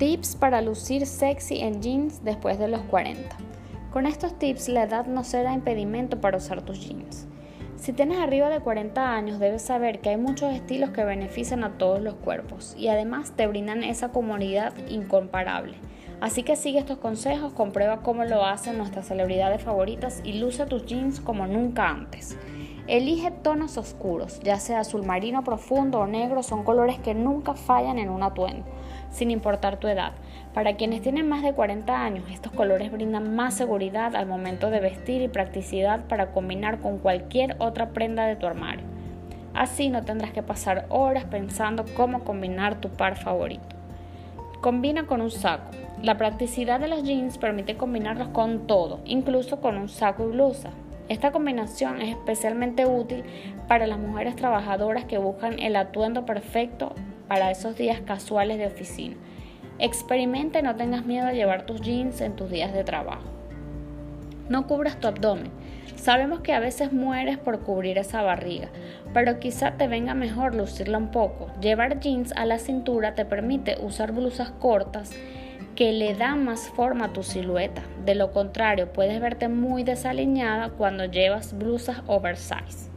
Tips para lucir sexy en jeans después de los 40. Con estos tips la edad no será impedimento para usar tus jeans. Si tienes arriba de 40 años debes saber que hay muchos estilos que benefician a todos los cuerpos y además te brindan esa comodidad incomparable. Así que sigue estos consejos, comprueba cómo lo hacen nuestras celebridades favoritas y luce tus jeans como nunca antes. Elige tonos oscuros, ya sea azul marino profundo o negro, son colores que nunca fallan en un atuendo, sin importar tu edad. Para quienes tienen más de 40 años, estos colores brindan más seguridad al momento de vestir y practicidad para combinar con cualquier otra prenda de tu armario. Así no tendrás que pasar horas pensando cómo combinar tu par favorito. Combina con un saco. La practicidad de los jeans permite combinarlos con todo, incluso con un saco y blusa. Esta combinación es especialmente útil para las mujeres trabajadoras que buscan el atuendo perfecto para esos días casuales de oficina. Experimenta y no tengas miedo a llevar tus jeans en tus días de trabajo. No cubras tu abdomen. Sabemos que a veces mueres por cubrir esa barriga, pero quizá te venga mejor lucirla un poco. Llevar jeans a la cintura te permite usar blusas cortas que le da más forma a tu silueta. De lo contrario, puedes verte muy desaliñada cuando llevas blusas oversize.